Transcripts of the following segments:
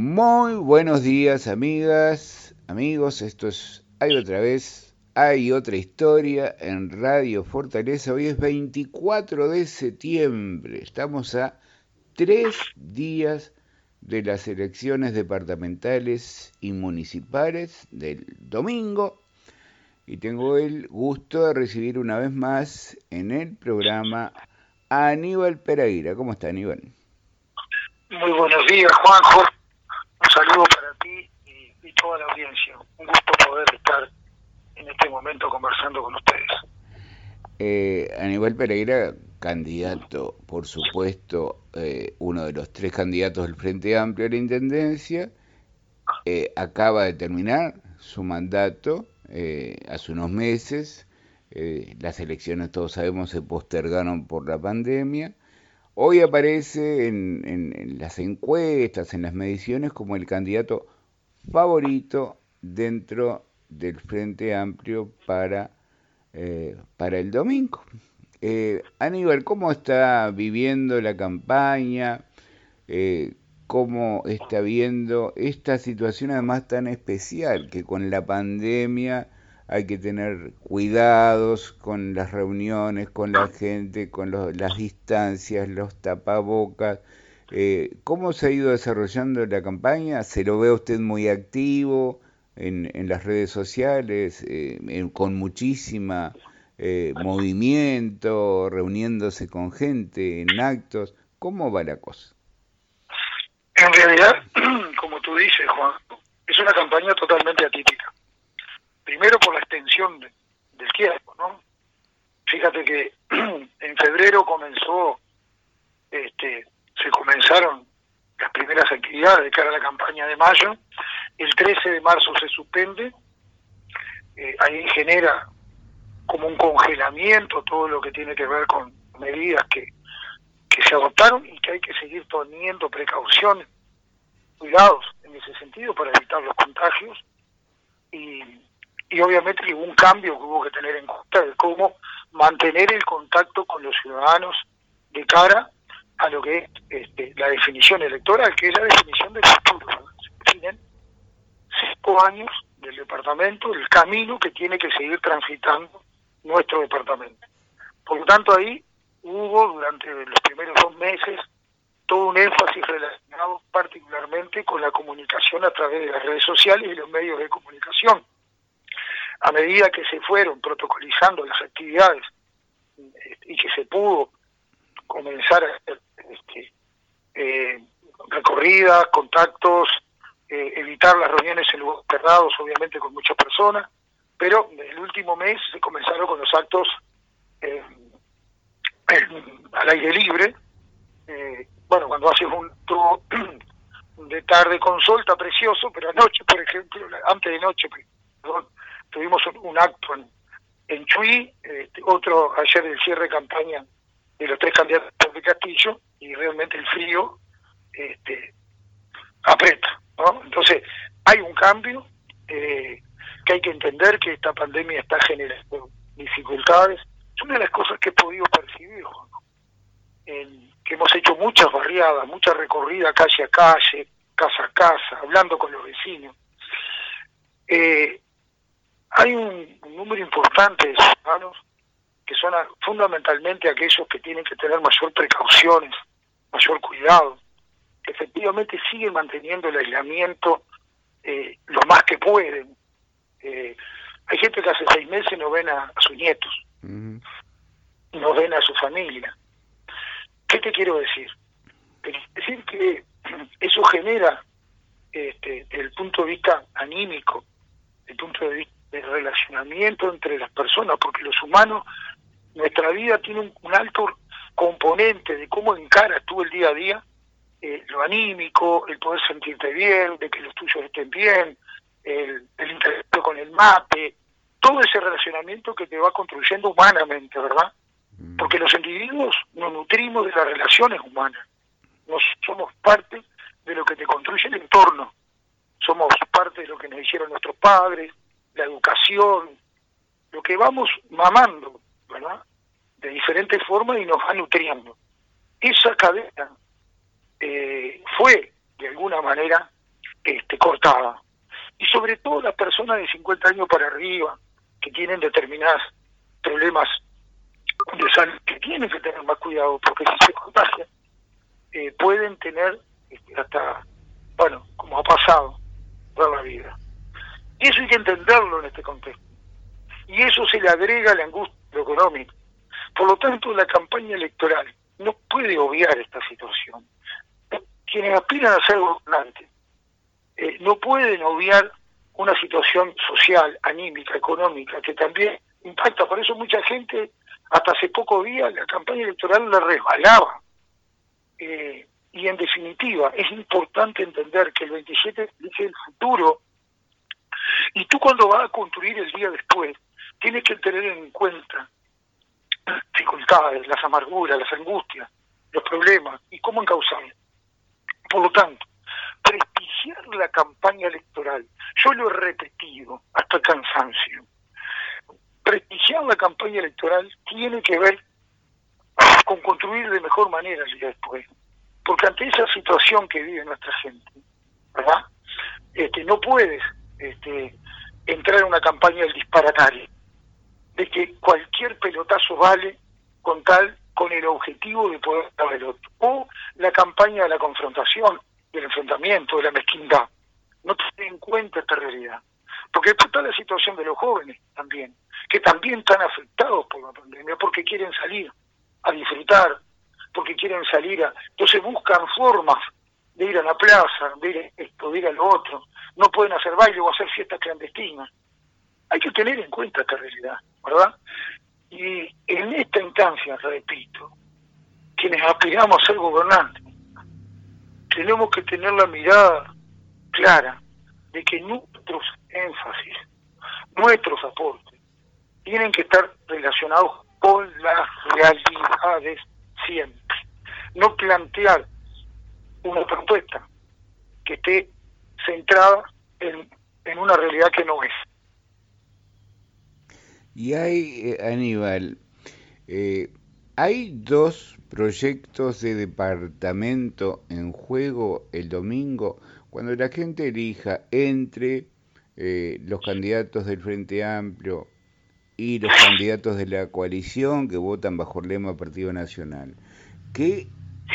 Muy buenos días, amigas, amigos. Esto es Hay otra vez, hay otra historia en Radio Fortaleza. Hoy es 24 de septiembre. Estamos a tres días de las elecciones departamentales y municipales del domingo. Y tengo el gusto de recibir una vez más en el programa a Aníbal Pereira. ¿Cómo está Aníbal? Muy buenos días, Juanjo. Saludo para ti y, toda la audiencia. Un gusto poder estar en este momento conversando con ustedes. Eh, Aníbal Pereira, candidato, por supuesto, eh, uno de los tres candidatos del Frente Amplio a la Intendencia, eh, acaba de terminar su mandato eh, hace unos meses. las elecciones, todos sabemos, se postergaron por la pandemia Hoy aparece en, las encuestas, en las mediciones, como el candidato favorito dentro del Frente Amplio para, eh, para el domingo. Eh, Aníbal, ¿cómo está viviendo la campaña? Eh, ¿Cómo está viendo esta situación además tan especial que con la pandemia hay que tener cuidados con las reuniones, con la gente, con las distancias, los tapabocas. Eh, ¿Cómo se ha ido desarrollando la campaña? ¿Se lo ve usted muy activo en, en las redes sociales, eh, con muchísima eh, movimiento, reuniéndose con gente en actos? ¿Cómo va la cosa? En realidad, como tú dices, Juan, es una campaña totalmente atípica primero por la extensión del tiempo, ¿no? Fíjate que en febrero comenzó, este, se comenzaron las primeras actividades de cara a la campaña de mayo, el 13 de marzo se suspende, eh, ahí genera como un congelamiento todo lo que tiene que ver con medidas que, que se adoptaron y que hay que seguir teniendo precauciones, cuidados en ese sentido para evitar los contagios. Y y obviamente hubo un cambio que hubo que tener en cuenta de cómo mantener el contacto con los ciudadanos de cara a lo que es este, la definición electoral, que es la definición del futuro. definen cinco años del departamento, el camino que tiene que seguir transitando nuestro departamento. Por lo tanto, ahí hubo durante los primeros dos meses todo un énfasis relacionado particularmente con la comunicación a través de las redes sociales y los medios de comunicación a medida que se fueron protocolizando las actividades y que se pudo comenzar este, eh, recorridas, contactos, eh, evitar las reuniones en lugares cerrados, obviamente con muchas personas, pero el último mes se comenzaron con los actos eh, al aire libre. bueno, cuando haces un tour de tarde con sol está precioso, pero anoche, por ejemplo, antes de noche, perdón, tuvimos un, acto en, en Chuy, este, otro ayer del cierre de campaña de los tres candidatos de Castillo, y realmente el frío este, aprieta. Entonces, hay un cambio eh, que hay que entender que esta pandemia está generando dificultades. Es una de las cosas que he podido percibir, que hemos hecho muchas barriadas, mucha recorrida calle a calle, casa a casa, hablando con los vecinos. Eh, hay un, número importante de ciudadanos que son fundamentalmente aquellos que tienen que tener mayor precauciones, mayor cuidado, que efectivamente siguen manteniendo el aislamiento eh, lo más que pueden. Eh, hay gente que hace seis meses no ven a, sus nietos, no ven a su familia. ¿Qué te quiero decir? decir que eso genera, este, desde el punto de vista anímico, desde el punto de vista del relacionamiento entre las personas, porque los humanos, nuestra vida tiene un, alto componente de cómo encaras tú el día a día, eh, lo anímico, el poder sentirte bien, de que los tuyos estén bien, el, el interacto con el mate, todo ese relacionamiento que te va construyendo humanamente, ¿verdad? Mm. Porque los individuos nos nutrimos de las relaciones humanas, nos somos parte de lo que te construye el entorno, somos parte de lo que nos hicieron nuestros padres, la educación, lo que vamos mamando, ¿verdad? De diferentes formas y nos va nutriendo. Esa cadena eh, fue, de alguna manera, este, cortada. Y sobre todo las personas de 50 años para arriba, que tienen determinados problemas de salud, que tienen que tener más cuidado, porque si se contagian, eh, pueden tener este, hasta, bueno, como ha pasado, toda la vida. Y eso hay que entenderlo en este contexto. Y eso se le agrega a la angustia económica. Por lo tanto, la campaña electoral no puede obviar esta situación. Quienes aspiran a ser gobernantes eh, no pueden obviar una situación social, anímica, económica, que también impacta. Por eso mucha gente, hasta hace pocos días, la campaña electoral la resbalaba. Eh, y en definitiva, es importante entender que el 27 es el futuro. Y tú cuando vas a construir el día después, tienes que tener en cuenta las dificultades, las amarguras, las angustias, los problemas y cómo encauzarlos. Por lo tanto, prestigiar la campaña electoral, yo lo he repetido hasta el cansancio, prestigiar la campaña electoral tiene que ver con construir de mejor manera el día después. Porque ante esa situación que vive nuestra gente, ¿verdad? Este, no puedes este, entrar en una campaña del disparatario, de que cualquier pelotazo vale con tal, con el objetivo de poder dar el otro. O la campaña de la confrontación, del enfrentamiento, de la mezquindad. No tiene en cuenta esta realidad. Porque después está la situación de los jóvenes también, que también están afectados por la pandemia, porque quieren salir a disfrutar, porque quieren salir a... Entonces buscan formas de ir a la plaza, de ir a esto, de ir lo otro. No pueden hacer baile o hacer fiestas clandestinas. Hay que tener en cuenta esta realidad, ¿verdad? Y en esta instancia, repito, quienes aspiramos a ser gobernantes, tenemos que tener la mirada clara de que nuestros énfasis, nuestros aportes, tienen que estar relacionados con las realidades siempre. No plantear una propuesta que esté centrada en, en una realidad que no es. Y hay, eh, Aníbal, eh, hay dos proyectos de departamento en juego el domingo cuando la gente elija entre eh, los candidatos del Frente Amplio y los candidatos de la coalición que votan bajo el lema Partido Nacional. ¿Qué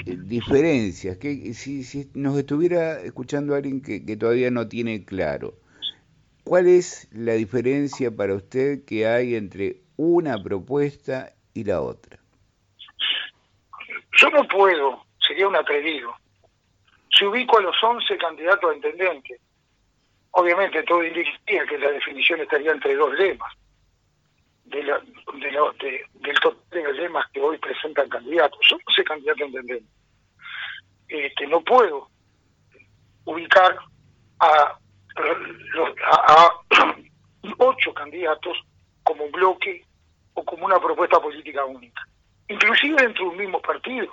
diferencias? Que si, si, nos estuviera escuchando alguien que, que todavía no tiene claro, ¿cuál es la diferencia para usted que hay entre una propuesta y la otra? Yo no puedo, sería un atrevido. Si ubico a los 11 candidatos a intendente, obviamente todo indicaría que la definición estaría entre dos lemas de la, de del total de lemas que hoy presentan candidatos. Yo no sé candidato a intendente. Este, no puedo ubicar a, a, ocho candidatos como un bloque o como una propuesta política única. Inclusive dentro de un mismo partido.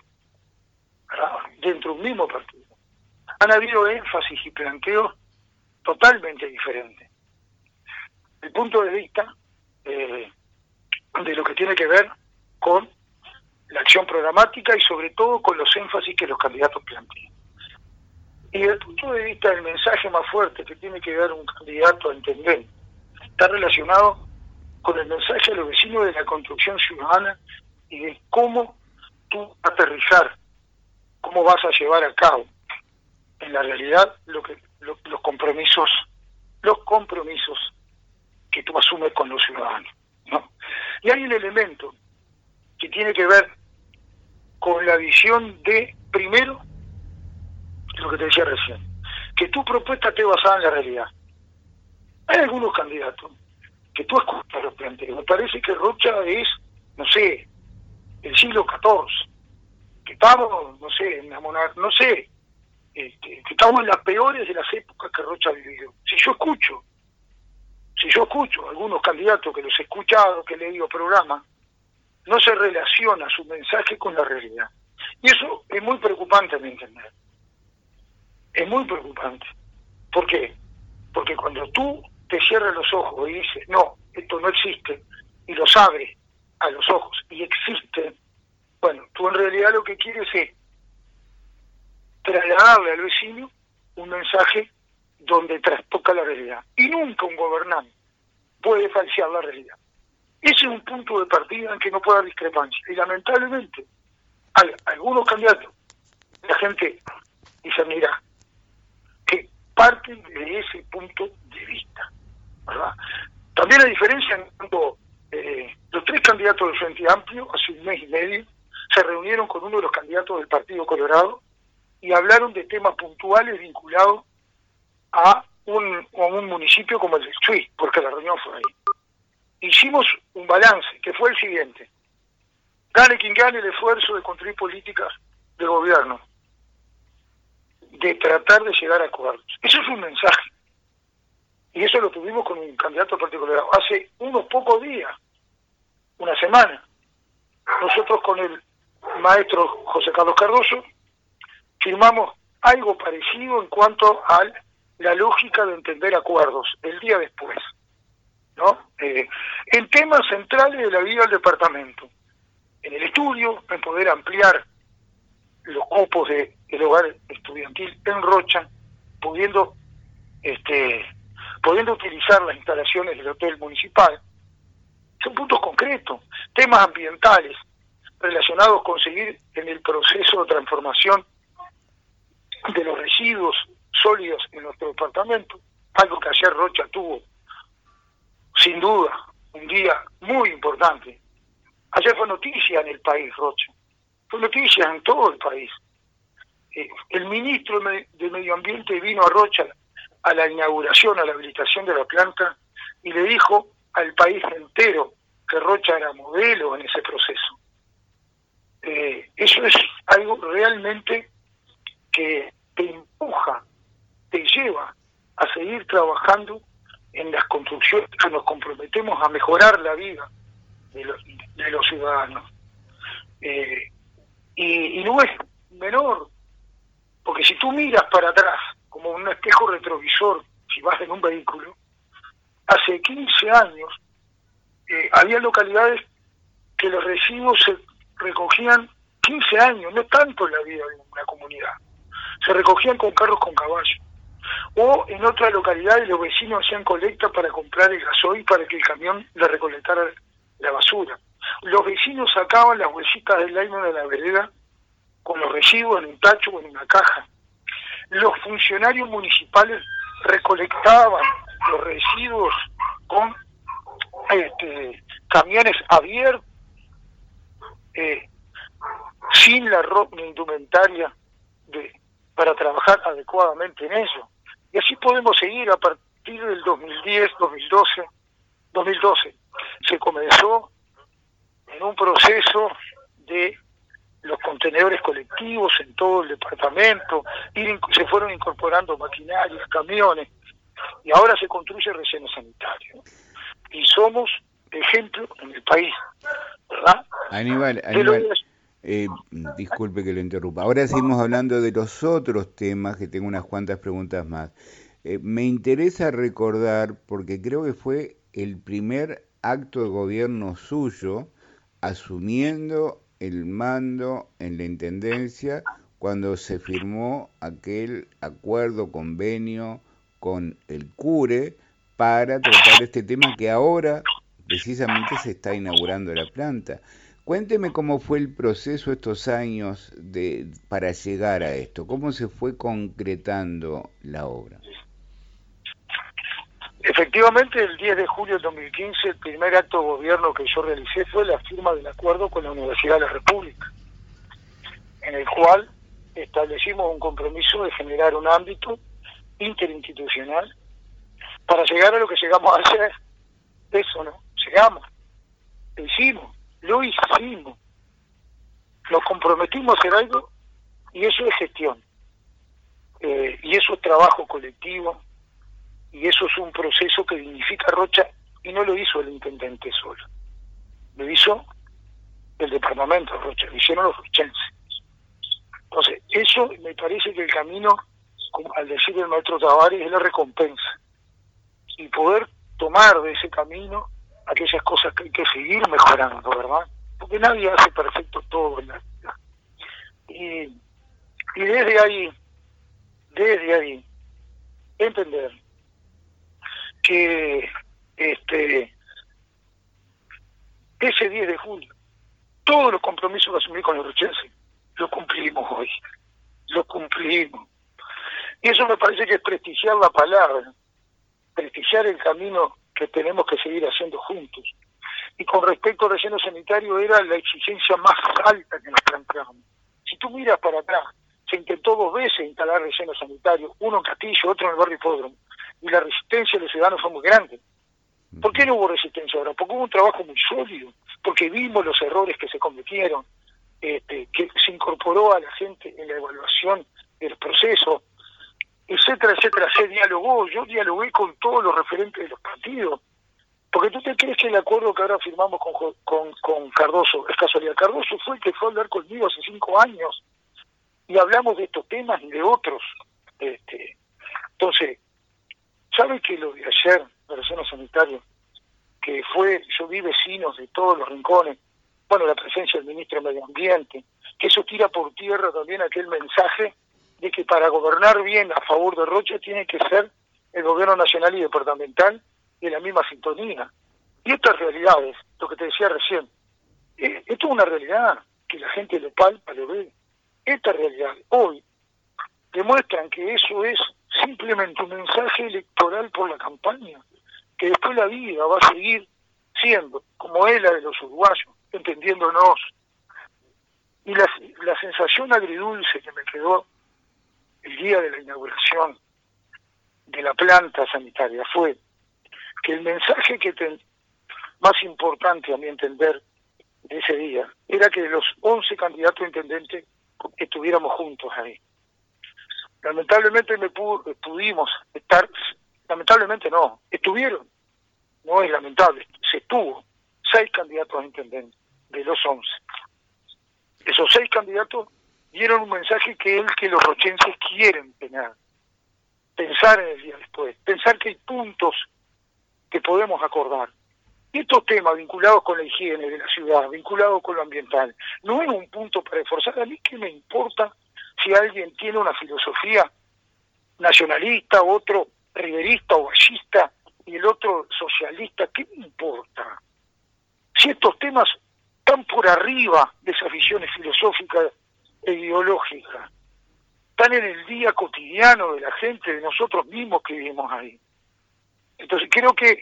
Dentro de un mismo partido. Han habido énfasis y planteos totalmente diferentes. El punto de vista eh, de lo que tiene que ver con la acción programática y sobre todo con los énfasis que los candidatos plantean. Y desde el punto de vista del mensaje más fuerte que tiene que dar un candidato a entender, está relacionado con el mensaje a los vecinos de la construcción ciudadana y de cómo tú aterrizar, cómo vas a llevar a cabo en la realidad lo que los compromisos, los compromisos que tú asumes con los ciudadanos. Y hay un elemento que tiene que ver con la visión de, primero, lo que te decía recién, que tu propuesta esté basada en la realidad. Hay algunos candidatos que tú escuchas los planteos. Me parece que Rocha es, no sé, el siglo XIV, que estamos, no sé, en la no sé, este, que estamos en las peores de las épocas que Rocha ha vivido. Si yo escucho si yo escucho a algunos candidatos que los he escuchado, que he leído programas, no se relaciona su mensaje con la realidad. Y eso es muy preocupante a mi entender. Es muy preocupante. ¿Por qué? Porque cuando tú te cierras los ojos y dices, no, esto no existe, y lo sabes a los ojos, y existe, bueno, tú en realidad lo que quieres es trasladarle al vecino un mensaje donde trastoca la realidad. Y nunca un gobernante puede falsear la realidad. Ese es un punto de partida en que no puede haber discrepancia. Y lamentablemente, hay algunos candidatos, la gente dice, mira, que parten de ese punto de vista. También la diferencia en cuanto eh, los tres candidatos del Frente Amplio, hace un mes y medio, se reunieron con uno de los candidatos del Partido Colorado y hablaron de temas puntuales vinculados a un, un municipio como el de Chuy, porque la reunión fue ahí. Hicimos un balance, que fue el siguiente. Gane quien gane el esfuerzo de construir políticas de gobierno, de tratar de llegar a acuerdos. Eso es un mensaje. Y eso lo tuvimos con un candidato particular hace unos pocos días, una semana. Nosotros con el maestro José Carlos Cardoso firmamos algo parecido en cuanto a la lógica de entender acuerdos el día después, ¿no? Eh, en temas centrales de la vida del departamento, en el estudio, en poder ampliar los cupos de, del hogar estudiantil en Rocha, pudiendo este pudiendo utilizar las instalaciones del hotel municipal. Son puntos concretos, temas ambientales relacionados con seguir en el proceso de transformación de los residuos sólidos en nuestro departamento, algo que ayer Rocha tuvo, sin duda, un día muy importante. Ayer fue noticia en el país, Rocha, fue noticia en todo el país. Eh, el ministro de Medio Ambiente vino a Rocha a la inauguración, a la habilitación de la planta, y le dijo al país entero que Rocha era modelo en ese proceso. Eh, eso es algo realmente que te empuja, te lleva a seguir trabajando en las construcciones que nos comprometemos a mejorar la vida de los, ciudadanos. Eh, y, no es menor, porque si tú miras para atrás como un espejo retrovisor, si vas en un vehículo, hace 15 años eh, había localidades que los residuos se recogían 15 años, no tanto en la vida de una comunidad, se recogían con carros con caballo. O en otras localidades los vecinos hacían colecta para comprar el gasoil para que el camión le recolectara la basura. Los vecinos sacaban las bolsitas del aire de la vereda con los residuos en un tacho o en una caja los funcionarios municipales recolectaban los residuos con este, camiones abiertos, eh, sin la ropa indumentaria de, para trabajar adecuadamente en eso. Y así podemos seguir a partir del 2010, 2012, 2012. Se comenzó en un proceso de los contenedores colectivos en todo el departamento, se fueron incorporando maquinarias, camiones, y ahora se construye relleno sanitario. Y somos ejemplo en el país, ¿verdad? Aníbal, Aníbal eh, disculpe que lo interrumpa. Ahora seguimos hablando de los otros temas, que tengo unas cuantas preguntas más. Eh, me interesa recordar, porque creo que fue el primer acto de gobierno suyo asumiendo el mando en la Intendencia cuando se firmó aquel acuerdo, convenio con el CURE para tratar este tema que ahora precisamente se está inaugurando la planta. Cuénteme cómo fue el proceso estos años de, para llegar a esto, cómo se fue concretando la obra. Efectivamente, el 10 de julio de 2015, el primer acto de gobierno que yo realicé fue la firma del acuerdo con la Universidad de la República, en el cual establecimos un compromiso de generar un ámbito interinstitucional para llegar a lo que llegamos a hacer. Eso, ¿no? Llegamos, lo hicimos, lo hicimos. Nos comprometimos a hacer algo y eso es gestión. Eh, y eso es trabajo colectivo, y eso es un proceso que dignifica Rocha y no lo hizo el intendente solo, lo hizo el departamento de Rocha, lo hicieron los rochenses. Entonces, eso me parece que el camino, al decir el maestro Tavares, es la recompensa. Y poder tomar de ese camino aquellas cosas que hay que seguir mejorando, ¿verdad? Porque nadie hace perfecto todo en la vida. Y, y desde ahí, desde ahí, entender que este ese 10 de julio todos los compromisos que asumí con los rochenses lo cumplimos hoy, lo cumplimos. Y eso me parece que es prestigiar la palabra, prestigiar el camino que tenemos que seguir haciendo juntos. Y con respecto al relleno sanitario era la exigencia más alta que nos planteamos. Si tú miras para atrás, se intentó dos veces instalar relleno sanitario, uno en Castillo, otro en el barrio Hipódromo, y la resistencia de los ciudadanos fue muy grande. ¿Por qué no hubo resistencia ahora? Porque hubo un trabajo muy sólido, porque vimos los errores que se cometieron, este, que se incorporó a la gente en la evaluación del proceso, etcétera, etcétera. Se dialogó, yo dialogué con todos los referentes de los partidos. Porque tú te crees que el acuerdo que ahora firmamos con, con, con Cardoso es casualidad. Cardoso fue el que fue a hablar conmigo hace cinco años y hablamos de estos temas y de otros. Este, entonces, ¿sabe que lo de ayer, la zona sanitaria, que fue, yo vi vecinos de todos los rincones, bueno, la presencia del ministro de Medio Ambiente, que eso tira por tierra también aquel mensaje de que para gobernar bien a favor de Rocha tiene que ser el gobierno nacional y departamental de la misma sintonía. Y estas realidades, lo que te decía recién, eh, esto es una realidad que la gente lo palpa, lo ve. Esta realidad hoy demuestran que eso es simplemente un mensaje electoral por la campaña, que después la vida va a seguir siendo como es la de los uruguayos, entendiéndonos. Y la, la sensación agridulce que me quedó el día de la inauguración de la planta sanitaria fue que el mensaje que más importante a mi entender de ese día era que los 11 candidatos a intendente estuviéramos juntos ahí. Lamentablemente me pudimos estar, lamentablemente no, estuvieron, no es lamentable, se estuvo, seis candidatos a intendente de los 11. Esos seis candidatos dieron un mensaje que es el que los rochenses quieren tener. Pensar en el día después, pensar que hay puntos que podemos acordar. Y estos temas vinculados con la higiene de la ciudad, vinculados con lo ambiental, no es un punto para esforzar. A mí qué me importa si alguien tiene una filosofía nacionalista, otro riverista o ballista y el otro socialista, ¿qué me importa? Si estos temas están por arriba de esas visiones filosóficas ideológica. Están en el día cotidiano de la gente, de nosotros mismos que vivimos ahí. Entonces creo que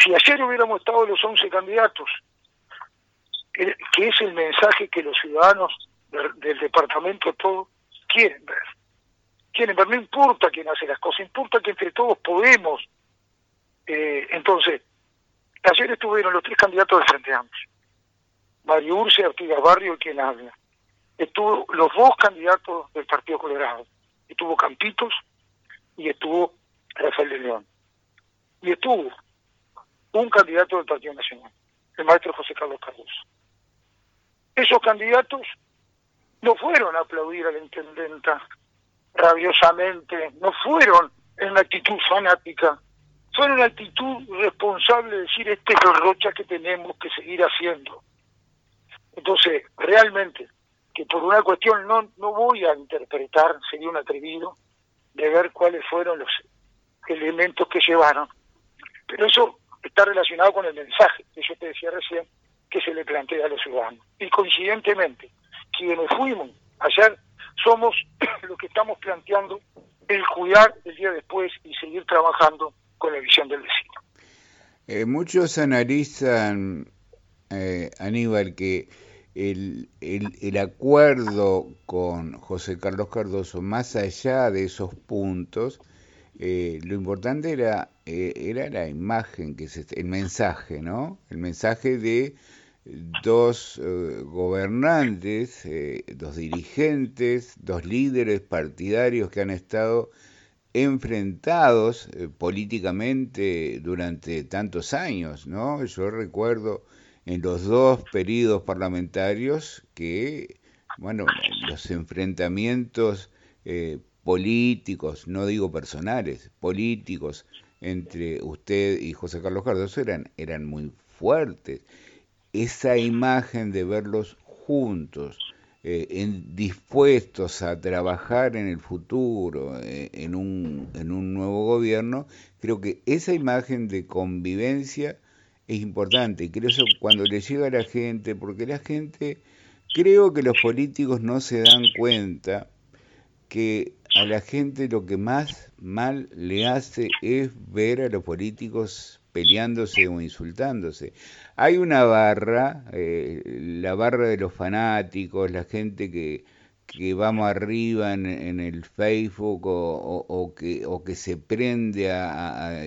si ayer hubiéramos estado los 11 candidatos, que es el mensaje que los ciudadanos del, departamento todos quieren ver. Quieren ver, no importa quién hace las cosas, importa que entre todos podemos. Eh, entonces, ayer estuvieron los tres candidatos del Frente. Mario Urce, Artigas Barrio y quien habla estuvo los dos candidatos del Partido Colorado. Estuvo Campitos y estuvo Rafael de León. Y estuvo un candidato del Partido Nacional, el maestro José Carlos Cardoso. Esos candidatos no fueron a aplaudir a la intendenta rabiosamente, no fueron en una actitud fanática, fueron en una actitud responsable de decir este es el rocha que tenemos que seguir haciendo. Entonces, realmente, que por una cuestión no, no voy a interpretar, sería un atrevido, de ver cuáles fueron los elementos que llevaron. Pero eso está relacionado con el mensaje que yo te decía recién, que se le plantea a los ciudadanos. Y coincidentemente, quienes fuimos ayer somos los que estamos planteando el cuidar el día después y seguir trabajando con la visión del vecino. Eh, muchos analizan, eh, Aníbal, que el, acuerdo con José Carlos Cardoso, más allá de esos puntos, eh, lo importante era, eh, era la imagen, que se, el mensaje, ¿no? El mensaje de dos eh, gobernantes, dos dirigentes, dos líderes partidarios que han estado enfrentados políticamente durante tantos años, ¿no? Yo recuerdo en los dos periodos parlamentarios que, bueno, los enfrentamientos eh, políticos, no digo personales, políticos entre usted y José Carlos Cardoso eran, eran muy fuertes. Esa imagen de verlos juntos, eh, dispuestos a trabajar en el futuro, eh, en, un, en un nuevo gobierno, creo que esa imagen de convivencia es importante. Y creo eso cuando le llega a la gente, porque la gente, creo que los políticos no se dan cuenta que a la gente lo que más mal le hace es ver a los políticos peleándose o insultándose. Hay una barra, eh, la barra de los fanáticos, la gente que, que vamos arriba en, el Facebook o, que, o que se prende a,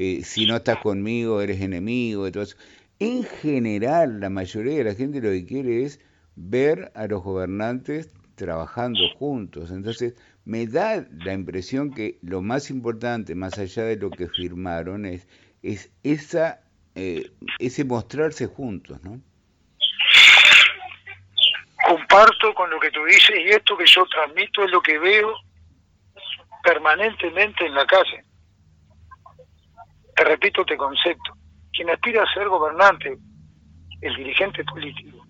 eh, si no estás conmigo eres enemigo. Entonces, en general, la mayoría de la gente lo que quiere es ver a los gobernantes trabajando juntos. Entonces, me da la impresión que lo más importante, más allá de lo que firmaron, es, es esa, eh, ese mostrarse juntos, ¿no? Comparto con lo que tú dices y esto que yo transmito es lo que veo permanentemente en la calle. Te repito este concepto. Quien aspira a ser gobernante, el dirigente político,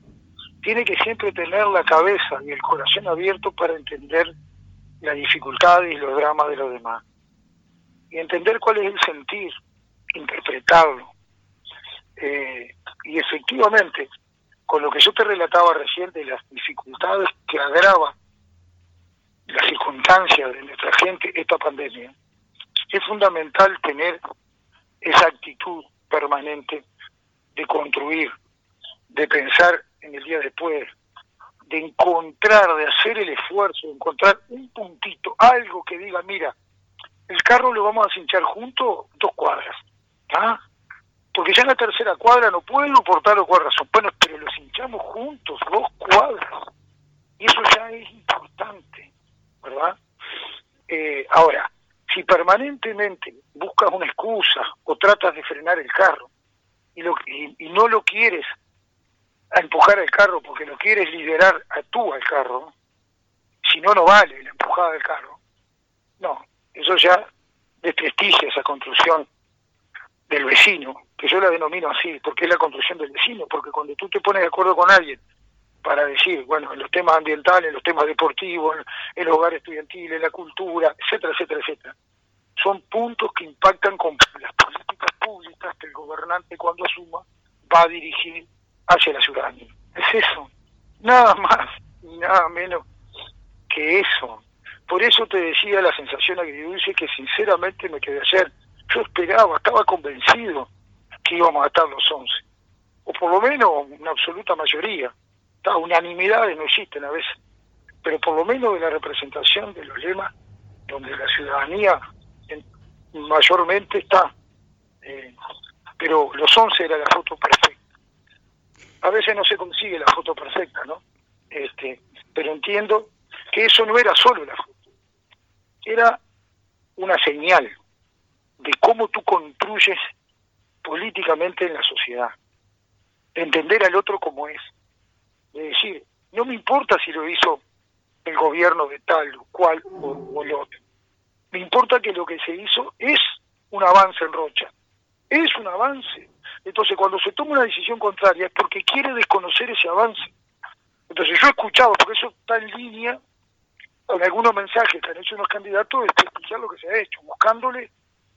tiene que siempre tener la cabeza y el corazón abierto para entender la dificultad y los dramas de los demás. Y entender cuál es el sentir, interpretarlo. Eh, y efectivamente, con lo que yo te relataba recién de las dificultades que agrava las circunstancias de nuestra gente esta pandemia, es fundamental tener esa actitud permanente de construir, de pensar en el día después, de encontrar, de hacer el esfuerzo, de encontrar un puntito, algo que diga, mira, el carro lo vamos a cinchar juntos dos cuadras, ¿ah? Porque ya en la tercera cuadra no puedo por tal o cual razón. Bueno, pero lo cinchamos juntos, dos cuadras. Y eso ya es importante, ¿verdad? Eh, ahora, si permanentemente buscas una excusa o tratas de frenar el carro y, lo, y no lo quieres a empujar el carro porque lo quieres liderar a tú al carro, si no, no vale la empujada del carro. No, eso ya desprestigia esa construcción del vecino, que yo la denomino así, porque es la construcción del vecino, porque cuando tú te pones de acuerdo con alguien para decir, bueno, en los temas ambientales, en los temas deportivos, en los hogares estudiantiles, en la cultura, etcétera, etcétera, etcétera, son puntos que impactan con las políticas públicas que el gobernante cuando asuma va a dirigir hacia la ciudadanía. Es eso, nada más y nada menos que eso. Por eso te decía la sensación agridulce que sinceramente me quedé ayer. Yo esperaba, estaba convencido que íbamos a estar los 11, o por lo menos una absoluta mayoría. Unanimidades no existen a veces, pero por lo menos de la representación de los lemas, donde la ciudadanía mayormente está. Eh, pero los 11 era la foto perfecta a veces no se consigue la foto perfecta, ¿no? Este, pero entiendo que eso no era solo la foto, era una señal de cómo tú construyes políticamente en la sociedad, entender al otro como es, de decir, no me importa si lo hizo el gobierno de tal o cual o, o el otro, me importa que lo que se hizo es un avance en Rocha, es un avance, entonces, cuando se toma una decisión contraria es porque quiere desconocer ese avance. Entonces, yo he escuchado, porque eso está en línea con algunos mensajes que han hecho unos candidatos, de escuchar lo que se ha hecho, buscándole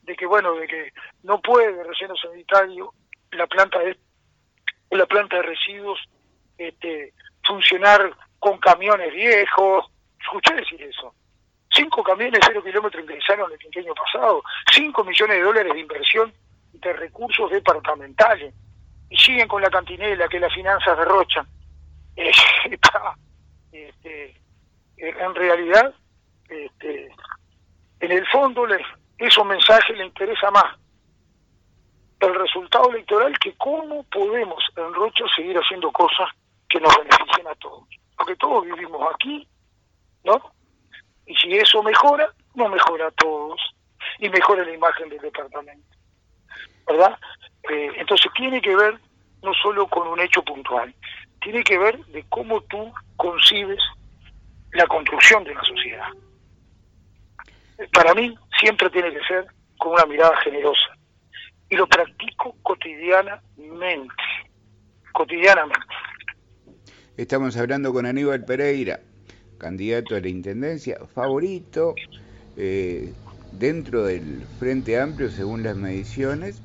de que, bueno, de que no puede relleno sanitario la planta de la planta de residuos este, funcionar con camiones viejos. Escuché decir eso. Cinco camiones cero kilómetros ingresaron el quinquenio pasado, cinco millones de dólares de inversión de recursos departamentales y siguen con la cantinela que las finanzas derrochan. Eh, este, en realidad, este, en el fondo esos mensajes le interesa más el resultado electoral que cómo podemos en Rocha seguir haciendo cosas que nos beneficien a todos. Porque todos vivimos aquí, ¿no? Y si eso mejora, no mejora a todos y mejora la imagen del departamento. ¿verdad? Eh, entonces tiene que ver no solo con un hecho puntual, tiene que ver de cómo tú concibes la construcción de una sociedad. Para mí siempre tiene que ser con una mirada generosa y lo practico cotidianamente, cotidianamente. Estamos hablando con Aníbal Pereira, candidato a la Intendencia, favorito eh, dentro del Frente Amplio según las mediciones,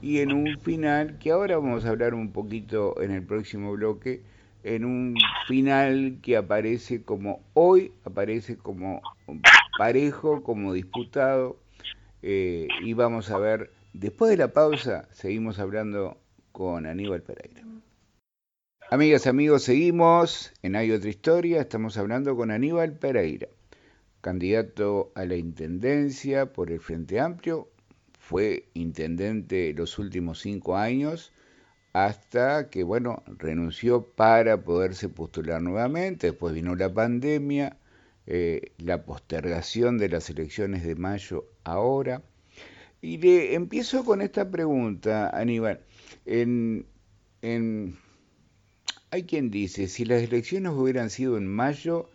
y en un final que ahora vamos a hablar un poquito en el próximo bloque, en un final que aparece como hoy, aparece como parejo, como disputado, eh, y vamos a ver, después de la pausa, seguimos hablando con Aníbal Pereira. Amigas, amigos, seguimos en Hay otra historia, estamos hablando con Aníbal Pereira, candidato a la Intendencia por el Frente Amplio, fue intendente los últimos cinco años, hasta que, bueno, renunció para poderse postular nuevamente, después vino la pandemia, eh, la postergación de las elecciones de mayo ahora. Y le empiezo con esta pregunta, Aníbal. En, hay quien dice, si las elecciones hubieran sido en mayo,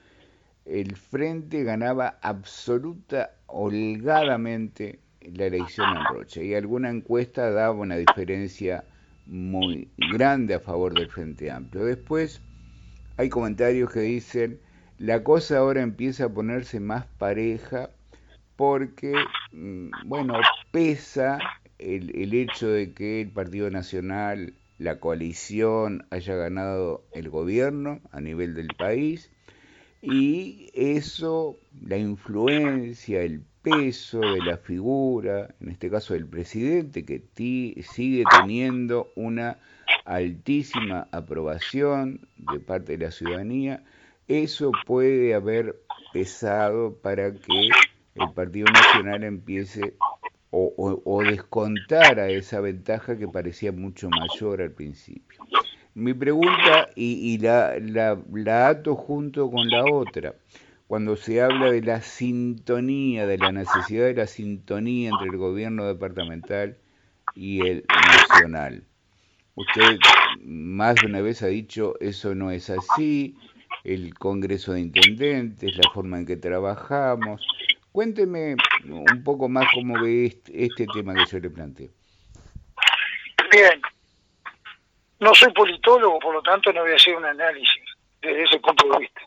el Frente ganaba absoluta, holgadamente la elección en Rocha. Y alguna encuesta daba una diferencia muy grande a favor del Frente Amplio. Después hay comentarios que dicen, la cosa ahora empieza a ponerse más pareja porque, mm, bueno, pesa el, el hecho de que el Partido Nacional, la coalición, haya ganado el gobierno a nivel del país y eso, la influencia, el peso de la figura, en este caso del presidente, que sigue teniendo una altísima aprobación de parte de la ciudadanía, eso puede haber pesado para que el Partido Nacional empiece o, o, descontara esa ventaja que parecía mucho mayor al principio. Mi pregunta, y, y la, la, la ato junto con la otra, cuando se habla de la sintonía, de la necesidad de la sintonía entre el gobierno departamental y el nacional. Usted más de una vez ha dicho eso no es así, el Congreso de Intendentes, la forma en que trabajamos. Cuénteme un poco más cómo ve este, este tema que yo le planteo. Bien, no soy politólogo, por lo tanto no voy a hacer un análisis desde ese punto de vista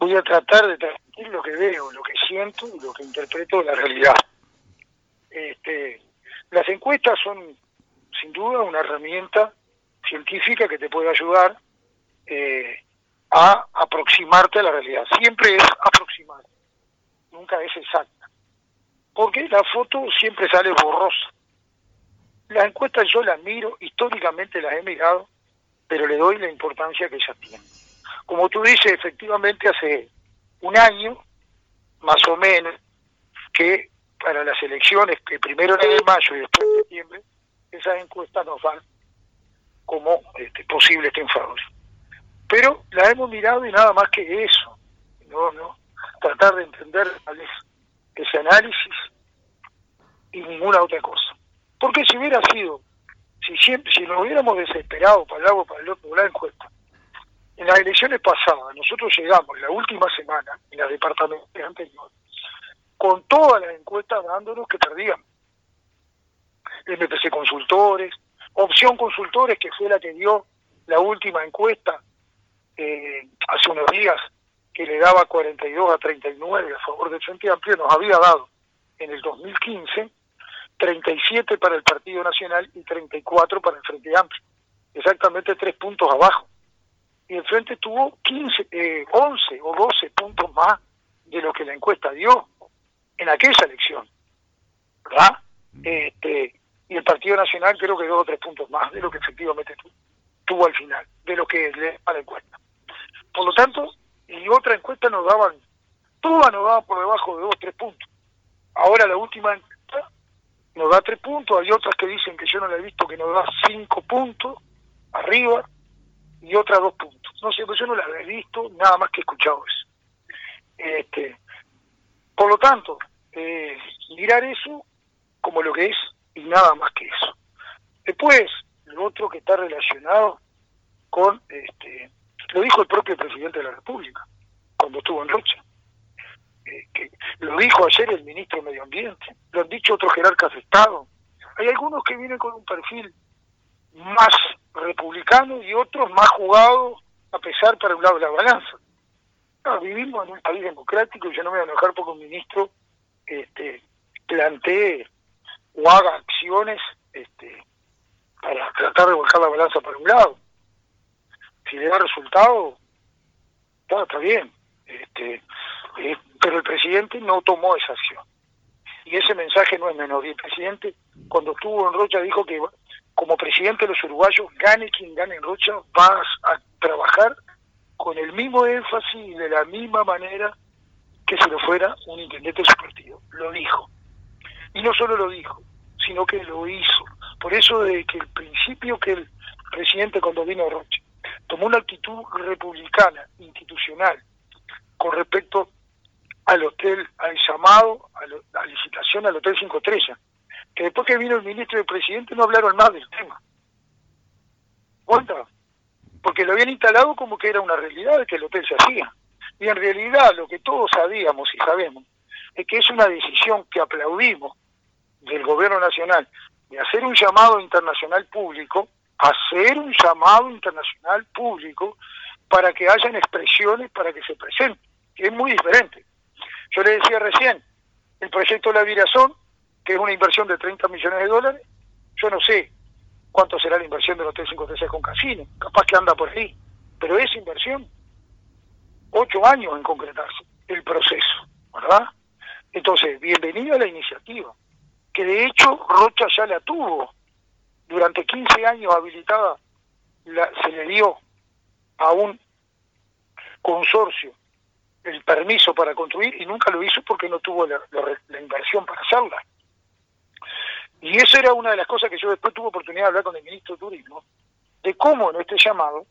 voy a tratar de transmitir lo que veo, lo que siento y lo que interpreto de la realidad. Este, las encuestas son sin duda una herramienta científica que te puede ayudar eh, a aproximarte a la realidad. Siempre es aproximar, nunca es exacta. Porque la foto siempre sale borrosa. Las encuestas yo las miro, históricamente las he mirado, pero le doy la importancia que ellas tienen como tú dices, efectivamente hace un año, más o menos, que para las elecciones, que primero en el mayo y después en septiembre, esas encuestas nos dan como este, posibles triunfadores. Pero la hemos mirado y nada más que eso, no, no, tratar de entender ese análisis y ninguna otra cosa. Porque si hubiera sido, si siempre, si nos hubiéramos desesperado para el lado para el otro, la encuesta, en las elecciones pasadas, nosotros llegamos la última semana, en las departamentos anteriores, con todas las encuestas dándonos que perdíamos. MPC Consultores, Opción Consultores, que fue la que dio la última encuesta eh, hace unos días, que le daba 42 a 39 a favor del Frente Amplio, nos había dado en el 2015 37 para el Partido Nacional y 34 para el Frente Amplio, exactamente tres puntos abajo y el Frente tuvo 15, eh, 11 o 12 puntos más de lo que la encuesta dio en aquella elección, ¿verdad? Este, y el Partido Nacional creo que dio tres puntos más de lo que efectivamente tuvo, al final, de lo que le a la encuesta. Por lo tanto, y otra encuesta nos daban, todas nos daban por debajo de dos, tres puntos. Ahora la última encuesta nos da tres puntos, hay otras que dicen que yo no la he visto que nos da cinco puntos arriba, y otras dos puntos. No sé, pues yo no las he visto, nada más que he escuchado eso. Este, por lo tanto, eh, mirar eso como lo que es y nada más que eso. Después, lo otro que está relacionado con, este, lo dijo el propio presidente de la República cuando estuvo en Rocha. Eh, que lo dijo ayer el ministro de Medio Ambiente, lo han dicho otros jerarcas de Estado. Hay algunos que vienen con un perfil más republicanos y otros más jugados a pesar para un lado de la balanza. vivimos en un país democrático y yo no me voy a enojar porque un ministro este, plantee o haga acciones este, para tratar de volcar la balanza para un lado. Si le da resultado, está, bien. Este, eh, pero el presidente no tomó esa acción. Y ese mensaje no es menor. Y el presidente, cuando estuvo en Rocha, dijo que como presidente de los uruguayos, gane quien gane en Rocha, vas a trabajar con el mismo énfasis y de la misma manera que si lo fuera un intendente de su partido. Lo dijo. Y no solo lo dijo, sino que lo hizo. Por eso de que el principio que el presidente cuando vino Rocha tomó una actitud republicana, institucional, con respecto al hotel, al llamado, a, la licitación al Hotel Cinco Estrellas, que después que vino el ministro y el presidente no hablaron más del tema. ¿Cuánta? Porque lo habían instalado como que era una realidad que el hotel se hacía. Y en realidad lo que todos sabíamos y sabemos es que es una decisión que aplaudimos del gobierno nacional de hacer un llamado internacional público, hacer un llamado internacional público para que hayan expresiones para que se presenten, que es muy diferente. Yo le decía recién, el proyecto la Virazón que es una inversión de 30 millones de dólares. Yo no sé cuánto será la inversión del Hotel 536 con casino, capaz que anda por ahí, pero esa inversión, ocho años en concretarse el proceso, ¿verdad? Entonces, bienvenida a la iniciativa, que de hecho Rocha ya la tuvo, durante 15 años habilitada, se le dio a un consorcio el permiso para construir y nunca lo hizo porque no tuvo la, inversión para hacerla. Y eso era una de las cosas que yo después tuve oportunidad de hablar con el ministro de Turismo, de cómo en este llamado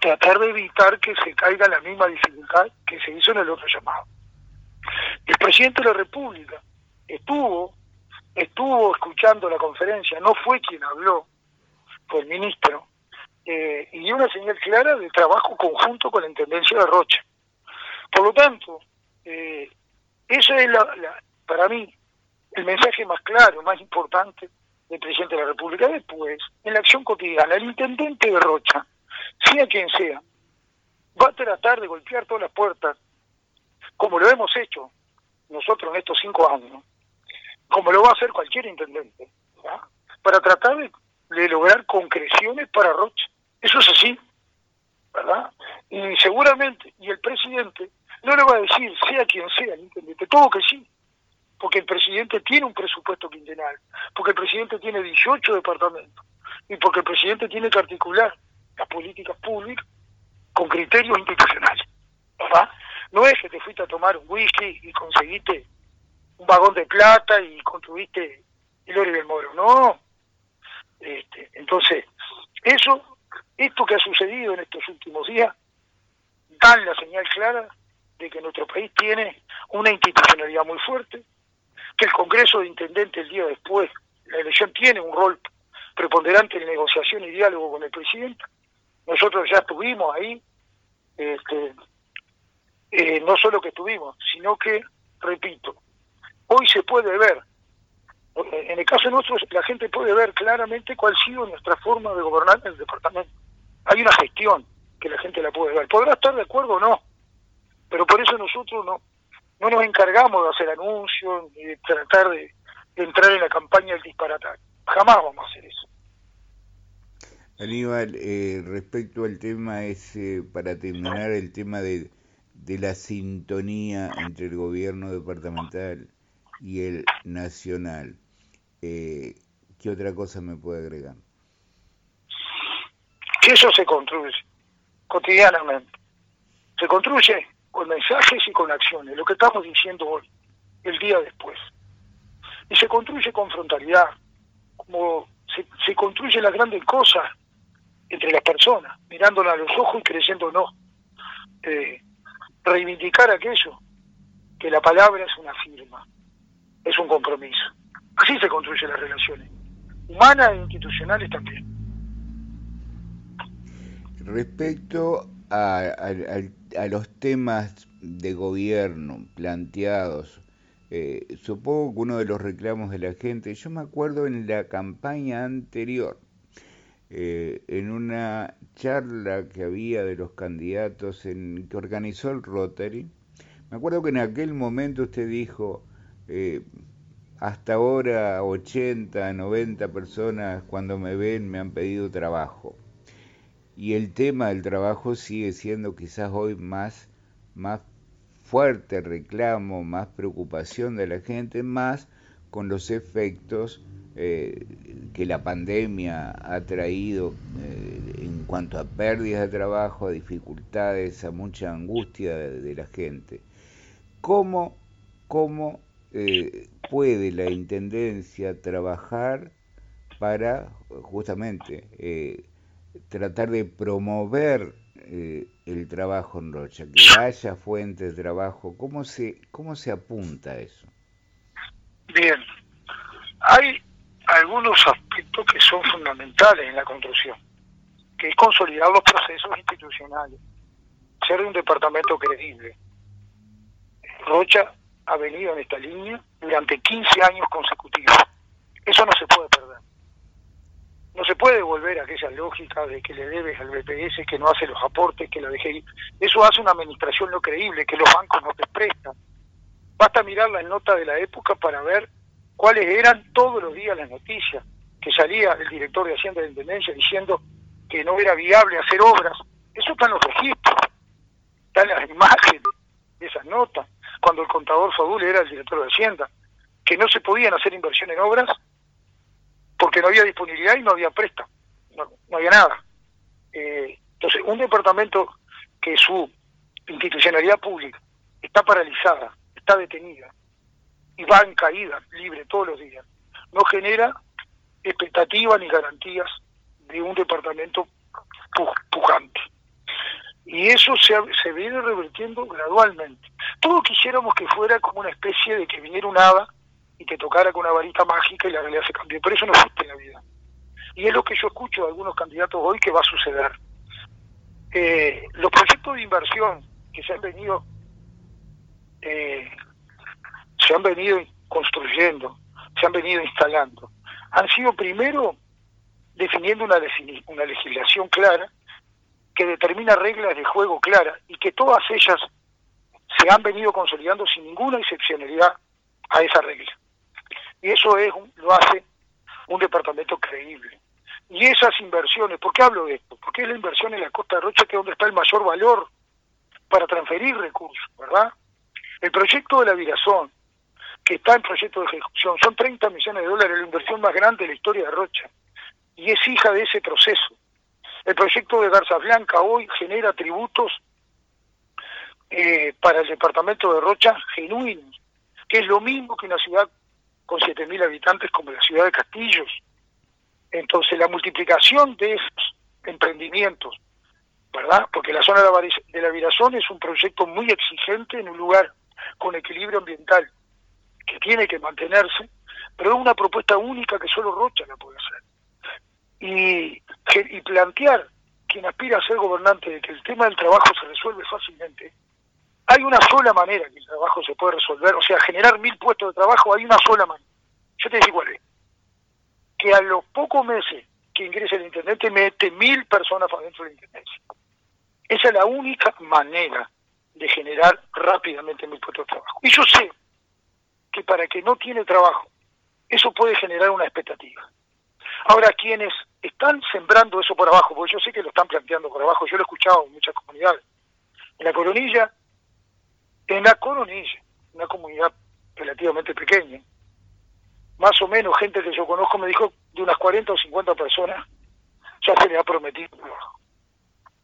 tratar de evitar que se caiga la misma dificultad que se hizo en el otro llamado. El presidente de la República estuvo, estuvo escuchando la conferencia, no fue quien habló, fue el ministro, eh, y dio una señal clara de trabajo conjunto con la Intendencia de Rocha. Por lo tanto, eh, eso es la, para mí el mensaje más claro, más importante del presidente de la República. Después, en la acción cotidiana, el intendente de Rocha, sea quien sea, va a tratar de golpear todas las puertas, como lo hemos hecho nosotros en estos cinco años, como lo va a hacer cualquier intendente, para tratar de, de lograr concreciones para Rocha. Eso es así, ¿verdad? Y seguramente, y el presidente no le va a decir, sea quien sea el intendente, todo que sí, porque el presidente tiene un presupuesto quincenal, porque el presidente tiene 18 departamentos y porque el presidente tiene que articular las políticas públicas con criterios institucionales. ¿verdad? No es que te fuiste a tomar un whisky y conseguiste un vagón de plata y construiste el oro del moro, no. Este, entonces, eso, esto que ha sucedido en estos últimos días, dan la señal clara de que nuestro país tiene una institucionalidad muy fuerte, que el Congreso de Intendentes el día después, la elección tiene un rol preponderante en negociación y diálogo con el presidente. Nosotros ya estuvimos ahí, este, eh, no solo que estuvimos, sino que, repito, hoy se puede ver, en el caso nuestro la gente puede ver claramente cuál ha sido nuestra forma de gobernar el departamento. Hay una gestión que la gente la puede ver. Podrá estar de acuerdo o no, pero por eso nosotros no, no nos encargamos de hacer anuncios ni de tratar de, entrar en la campaña del disparataje. Jamás vamos a hacer eso. Aníbal, eh, respecto al tema ese, para terminar, el tema de la sintonía entre el gobierno departamental y el nacional, eh, ¿qué otra cosa me puede agregar? Que eso se construye cotidianamente. Se construye con mensajes y con acciones, lo que estamos diciendo hoy, el día después. Y se construye con frontalidad, como se, se construye las grandes cosas entre las personas, mirándolas a los ojos y creyéndonos. Eh, reivindicar aquello, que la palabra es una firma, es un compromiso. Así se construyen las relaciones, humanas e institucionales también. Respecto a, los temas de gobierno planteados, eh, supongo que uno de los reclamos de la gente, yo me acuerdo en la campaña anterior, eh, en una charla que había de los candidatos en, que organizó el Rotary. Me acuerdo que en aquel momento usted dijo, eh, hasta ahora 80, 90 personas cuando me ven me han pedido trabajo. Y el tema del trabajo sigue siendo quizás hoy más, más fuerte reclamo, más preocupación de la gente, más con los efectos eh, que la pandemia ha traído eh, en cuanto a pérdidas de trabajo, a dificultades, a mucha angustia de, la gente. ¿Cómo, cómo eh, puede la Intendencia trabajar para justamente tratar de promover el trabajo en Rocha, que haya fuentes de trabajo? ¿Cómo se, cómo se apunta a eso? Bien, hay algunos aspectos que son fundamentales en la construcción, que es consolidar los procesos institucionales, ser un departamento creíble. Rocha ha venido en esta línea durante 15 años consecutivos. Eso no se puede perder. No se puede volver a aquella lógica de que le debes al BPS, que no hace los aportes, que la DGI. Eso hace una administración no creíble, que los bancos no te prestan. Basta mirar la nota de la época para ver cuáles eran todos los días las noticias, que salía el director de Hacienda de Intendencia diciendo que no era viable hacer obras. Eso está en los registros, está en las imágenes esas notas, cuando el contador Fadul era el director de Hacienda, que no se podían hacer inversión en obras porque no había disponibilidad y no había préstamo, no, había nada. Eh, entonces, un departamento que su institucionalidad pública está paralizada, está detenida, y va en caída libre todos los días. No genera expectativas ni garantías de un departamento pujante. Y eso se, se viene revirtiendo gradualmente. Todos quisiéramos que fuera como una especie de que viniera un hada y te tocara con una varita mágica y la realidad se cambió. Pero eso no existe en la vida. Y es lo que yo escucho de algunos candidatos hoy que va a suceder. Eh, los proyectos de inversión que se han venido eh, se han venido construyendo, se han venido instalando, han sido primero definiendo una, una legislación clara que determina reglas de juego claras y que todas ellas se han venido consolidando sin ninguna excepcionalidad a esa regla. Y eso es lo hace un departamento creíble. Y esas inversiones, ¿por qué hablo de esto? Porque es la inversión en la Costa de Rocha que es donde está el mayor valor para transferir recursos, ¿verdad? El proyecto de la Virazón, que está en proyecto de ejecución. Son 30 millones de dólares, la inversión más grande de la historia de Rocha. Y es hija de ese proceso. El proyecto de Garza Blanca hoy genera tributos eh, para el departamento de Rocha genuinos, que es lo mismo que una ciudad con 7.000 habitantes como la ciudad de Castillos. Entonces la multiplicación de esos emprendimientos, ¿verdad? Porque la zona de la Virazón es un proyecto muy exigente en un lugar con equilibrio ambiental que tiene que mantenerse, pero es una propuesta única que solo Rocha la puede hacer. Y, plantear quien aspira a ser gobernante de que el tema del trabajo se resuelve fácilmente, hay una sola manera que el trabajo se puede resolver, o sea, generar mil puestos de trabajo, hay una sola manera. Yo te digo cuál es. Que a los pocos meses que ingrese el intendente mete mil personas para dentro de la intendencia. Esa es la única manera de generar rápidamente mil puestos de trabajo. Y yo sé que para que no tiene trabajo, eso puede generar una expectativa. Ahora, quienes están sembrando eso por abajo, porque yo sé que lo están planteando por abajo, yo lo he escuchado en muchas comunidades. En la coronilla, en la coronilla, una comunidad relativamente pequeña, más o menos gente que yo conozco me dijo de unas 40 o 50 personas ya se le ha prometido.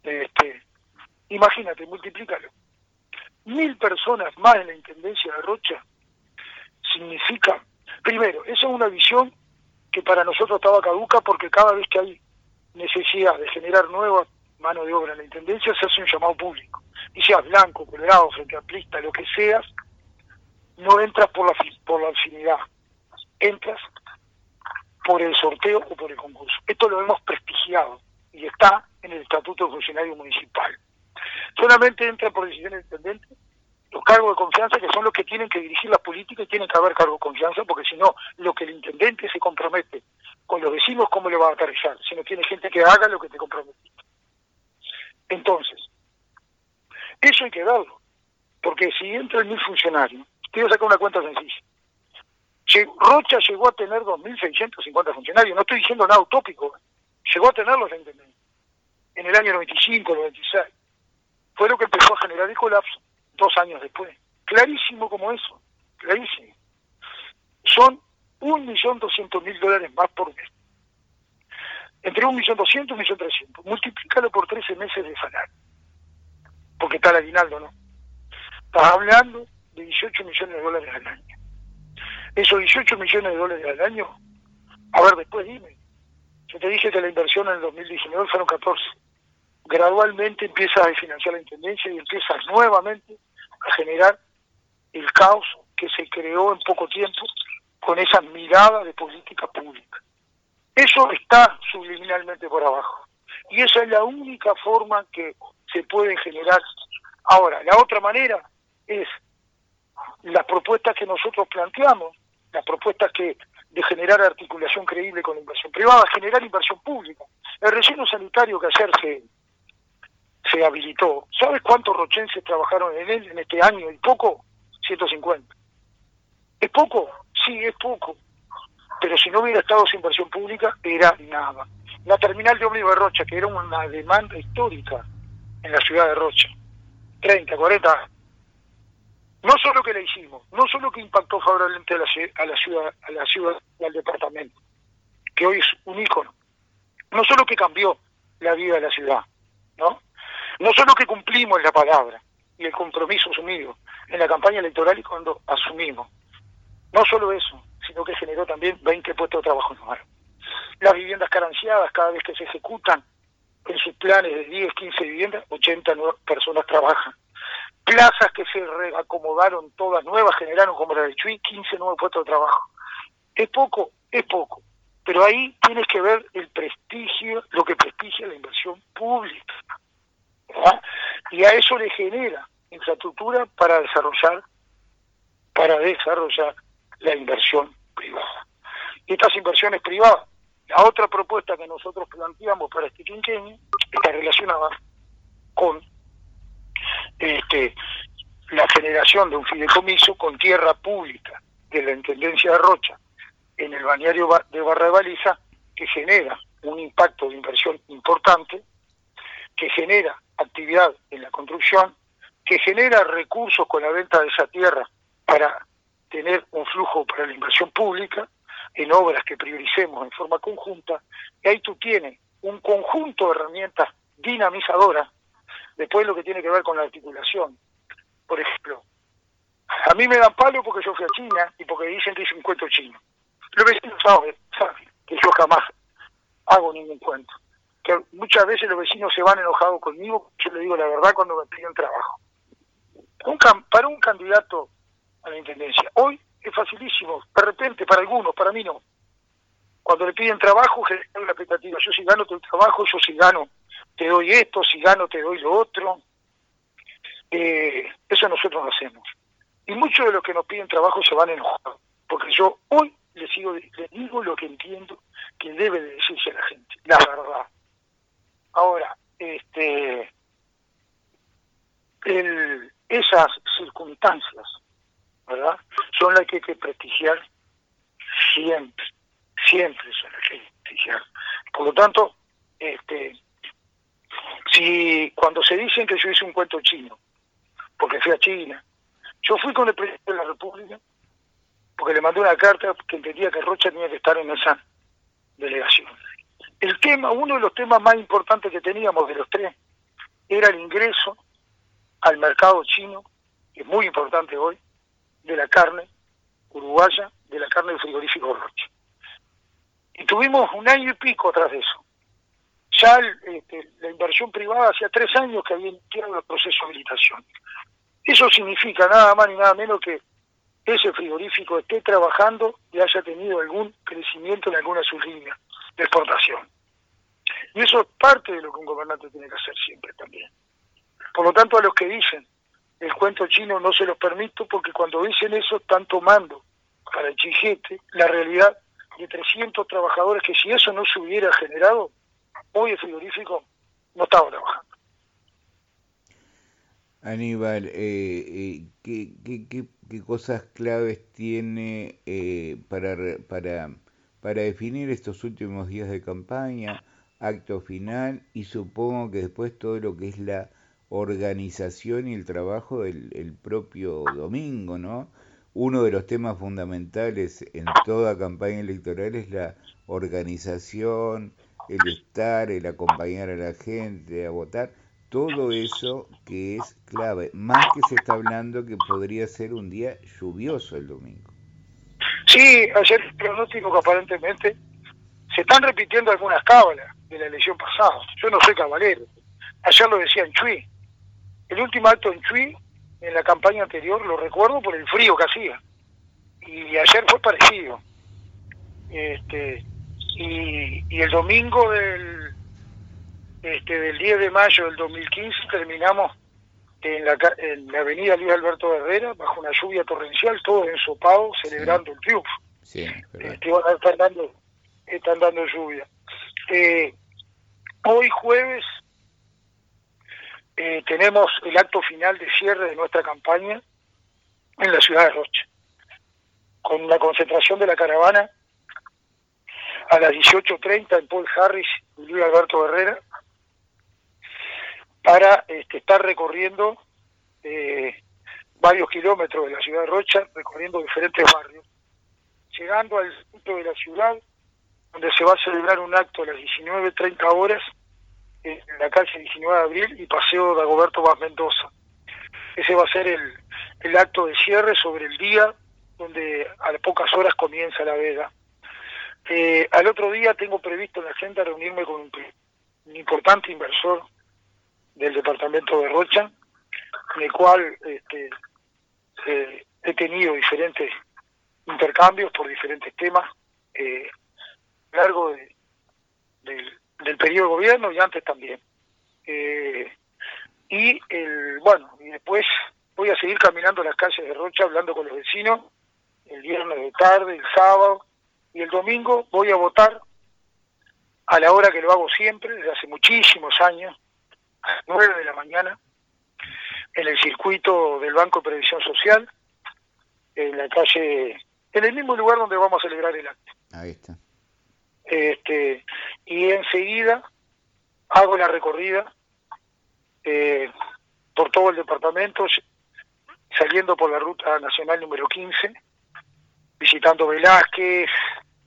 Este, imagínate, multiplícalo. Mil personas más en la Intendencia de Rocha significa, primero, esa es una visión que para nosotros estaba caduca porque cada vez que hay necesidad de generar nueva mano de obra en la Intendencia se hace un llamado público. Y seas blanco, colorado, frente lo que seas, no entras por la, por la afinidad, entras por el sorteo o por el concurso. Esto lo hemos prestigiado y está en el Estatuto de Funcionario Municipal. Solamente entra por decisión del intendente los cargos de confianza que son los que tienen que dirigir las políticas y tienen que haber cargos de confianza porque si no, lo que el intendente se compromete con los vecinos, ¿cómo le va a aterrizar? Si no tiene gente que haga lo que te comprometiste. Entonces, eso hay que darlo, porque si entra el mil funcionarios, a sacar una cuenta sencilla. Rocha llegó a tener 2.650 funcionarios, no estoy diciendo nada utópico, llegó a tenerlos la en el año 95, 96. Fue lo que empezó a generar el colapso dos años después. Clarísimo como eso, clarísimo. Son 1.200.000 dólares más por mes. Entre 1.200.000 y 1.300.000. Multiplícalo por 13 meses de salario. Porque está el aguinaldo, ¿no? Estás hablando de 18 millones de dólares al año. Esos 18 millones de dólares al año, a ver, después dime. Yo te dije que la inversión en el 2019 fueron 14. Gradualmente empiezas a financiar la intendencia y empiezas nuevamente a generar el caos que se creó en poco tiempo con esa mirada de política pública. Eso está subliminalmente por abajo. Y esa es la única forma que se puede generar. Ahora, la otra manera es las propuestas que nosotros planteamos, las propuestas que de generar articulación creíble con la inversión privada, generar inversión pública. El relleno sanitario que ayer se, se habilitó, ¿sabes cuántos rochenses trabajaron en él en este año? ¿Y poco? 150. ¿Es poco? Sí, es poco. Pero si no hubiera estado sin inversión pública, era nada. La terminal de ómnibus de Rocha, que era una demanda histórica en la ciudad de Rocha, 30, 40 no solo que la hicimos, no solo que impactó favorablemente a la, a la ciudad, a la ciudad al departamento, que hoy es un ícono, no solo que cambió la vida de la ciudad, ¿no? No solo que cumplimos la palabra y el compromiso asumido en la campaña electoral y cuando asumimos, no solo eso, sino que generó también 20 puestos de trabajo nuevos. Las viviendas carenciadas, cada vez que se ejecutan en sus planes de 10, 15 viviendas, 80 personas trabajan plazas que se reacomodaron todas nuevas, generaron como la de Chuy 15 nuevos puestos de trabajo. ¿Es poco? Es poco. Pero ahí tienes que ver el prestigio, lo que prestigia la inversión pública. Y a eso le genera infraestructura para desarrollar, para desarrollar la inversión privada. Y estas inversiones privadas, la otra propuesta que nosotros planteamos para este quinquenio está relacionada con este, la generación de un fideicomiso con tierra pública de la Intendencia de Rocha en el bañario de Barra de Baliza, que genera un impacto de inversión importante, que genera actividad en la construcción, que genera recursos con la venta de esa tierra para tener un flujo para la inversión pública en obras que prioricemos en forma conjunta, y ahí tú tienes un conjunto de herramientas dinamizadoras Después lo que tiene que ver con la articulación. Por ejemplo, a mí me dan palo porque yo fui a China y porque dicen que hice un cuento chino. Los vecinos saben, que yo jamás hago ningún cuento. Que muchas veces los vecinos se van enojados conmigo, yo le digo la verdad cuando me piden trabajo. Un, para un candidato a la intendencia, hoy es facilísimo, de repente para algunos, para mí no. Cuando le piden trabajo, generan la expectativa, yo si gano tu trabajo, yo si gano te doy esto, si gano te doy lo otro. Eh, eso nosotros hacemos. Y muchos de los que nos piden trabajo se van enojados, porque yo hoy les, sigo, les digo lo que entiendo que debe de decirse la gente, la verdad. Ahora, este, el, esas circunstancias, ¿verdad? Son las que hay que prestigiar siempre, siempre son las que hay que prestigiar. Por lo tanto, este, si cuando se dicen que yo hice un cuento chino, porque fui a China, yo fui con el presidente de la República, porque le mandé una carta que entendía que Rocha tenía que estar en esa delegación. El tema, uno de los temas más importantes que teníamos de los tres, era el ingreso al mercado chino, que es muy importante hoy, de la carne uruguaya, de la carne del frigorífico Rocha. Y tuvimos un año y pico atrás de eso ya este, la inversión privada hacía tres años que había iniciado el proceso de habilitación. Eso significa nada más ni nada menos que ese frigorífico esté trabajando y haya tenido algún crecimiento en alguna de sus líneas exportación. Y eso es parte de lo que un gobernante tiene que hacer siempre también. Por lo tanto, a los que dicen el cuento chino no se los permito porque cuando dicen eso están tomando para el chijete la realidad de 300 trabajadores que si eso no se hubiera generado, hoy el frigorífico no estaba trabajando. Aníbal, eh, eh ¿qué, qué, qué, cosas claves tiene eh, para, para, para definir estos últimos días de campaña, acto final y supongo que después todo lo que es la organización y el trabajo del el propio domingo, ¿no? Uno de los temas fundamentales en toda campaña electoral es la organización, el estar, el acompañar a la gente a votar todo eso que es clave, más que se está hablando que podría ser un día lluvioso el domingo. Sí, ayer el pronóstico que aparentemente se están repitiendo algunas cábalas de la elección pasada. Yo no soy cabalero. Ayer lo decía en Chuy. El último acto en Chuy, en la campaña anterior, lo recuerdo por el frío que hacía. Y ayer fue parecido. Este, y, y el domingo del este, del 10 de mayo del 2015 terminamos en la, en la avenida Luis Alberto Herrera, bajo una lluvia torrencial, todos ensopados, celebrando el triunfo. Sí, este, están, dando, están dando lluvia. Eh, hoy jueves eh, tenemos el acto final de cierre de nuestra campaña en la ciudad de Rocha, con la concentración de la caravana a las 18.30 en Paul Harris y Luis Alberto Herrera, para este, estar recorriendo eh, varios kilómetros de la ciudad de Rocha, recorriendo diferentes barrios, llegando al centro de la ciudad, donde se va a celebrar un acto a las 19.30 horas en la calle 19 de abril y Paseo de Agoberto Vaz Mendoza. Ese va a ser el, el acto de cierre sobre el día donde a pocas horas comienza la veda. Eh, al otro día tengo previsto en la agenda reunirme con un importante inversor del departamento de Rocha, en el cual este, eh, he tenido diferentes intercambios por diferentes temas eh, a largo del, periodo de gobierno y antes también. Eh, y el, bueno, y después voy a seguir caminando las calles de Rocha hablando con los vecinos el viernes de tarde, el sábado y el domingo voy a votar a la hora que lo hago siempre, desde hace muchísimos años, a las 9 de la mañana en el circuito del Banco de Previsión Social, en la calle, en el mismo lugar donde vamos a celebrar el acto. Ahí está. Este, y enseguida hago la recorrida eh, por todo el departamento, saliendo por la ruta nacional número 15, visitando Velázquez,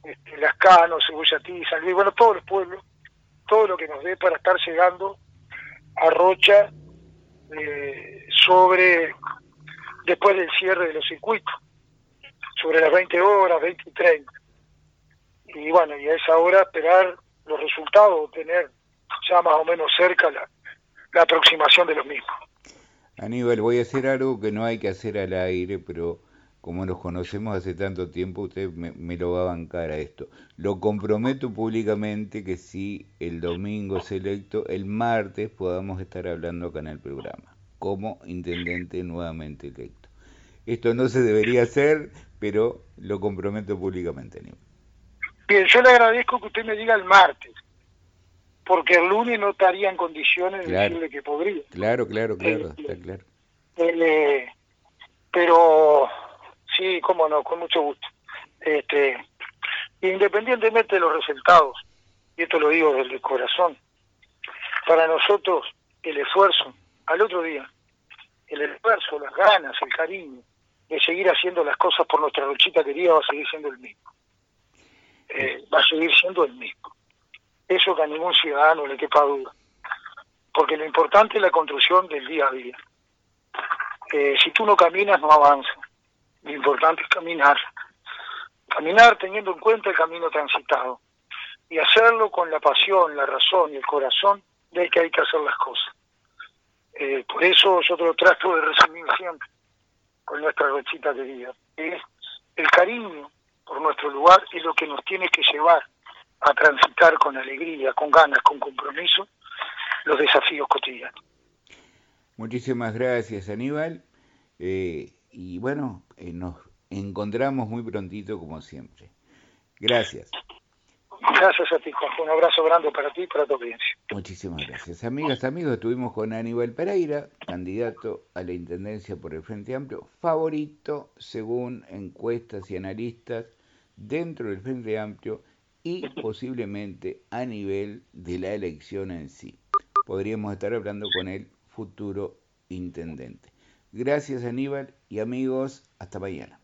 este, Las Canos, Cebollatí, San Luis, bueno, todos los pueblos, todo lo que nos dé para estar llegando a Rocha eh, sobre después del cierre de los circuitos, sobre las 20 horas, 20 y 30. Y bueno, y a esa hora esperar los resultados, tener ya más o menos cerca la, la aproximación de los mismos. Aníbal, voy a hacer algo que no hay que hacer al aire, pero como nos conocemos hace tanto tiempo, usted me, lo va a bancar a esto. Lo comprometo públicamente que si el domingo es electo, el martes podamos estar hablando acá en el programa, como intendente nuevamente electo. Esto no se debería hacer, pero lo comprometo públicamente. Bien, yo le agradezco que usted me diga el martes, porque el lunes no estaría en condiciones de decirle que podría. Claro, claro, claro, eh, está claro. Eh, pero Sí, cómo no, con mucho gusto. Este, independientemente de los resultados, y esto lo digo desde el corazón, para nosotros el esfuerzo, al otro día, el esfuerzo, las ganas, el cariño de seguir haciendo las cosas por nuestra rochita querida va a seguir siendo el mismo. Eh, va a seguir siendo el mismo. Eso que a ningún ciudadano le quepa duda. Porque lo importante es la construcción del día a día. Eh, si tú no caminas, no avanzas. Lo importante es caminar. Caminar teniendo en cuenta el camino transitado. Y hacerlo con la pasión, la razón y el corazón de que hay que hacer las cosas. Eh, por eso yo te trato de resumir siempre con nuestra rechita querida. Es el cariño por nuestro lugar es lo que nos tiene que llevar a transitar con alegría, con ganas, con compromiso los desafíos cotidianos. Muchísimas gracias, Aníbal. Eh, y bueno, eh, nos encontramos muy prontito como siempre. Gracias. Gracias a ti, Juanjo. Un abrazo grande para ti y para tu audiencia. Muchísimas gracias. Amigas, amigos, estuvimos con Aníbal Pereira, candidato a la Intendencia por el Frente Amplio, favorito según encuestas y analistas dentro del Frente Amplio y posiblemente a nivel de la elección en sí. Podríamos estar hablando con el futuro intendente. Gracias Aníbal y amigos, hasta mañana.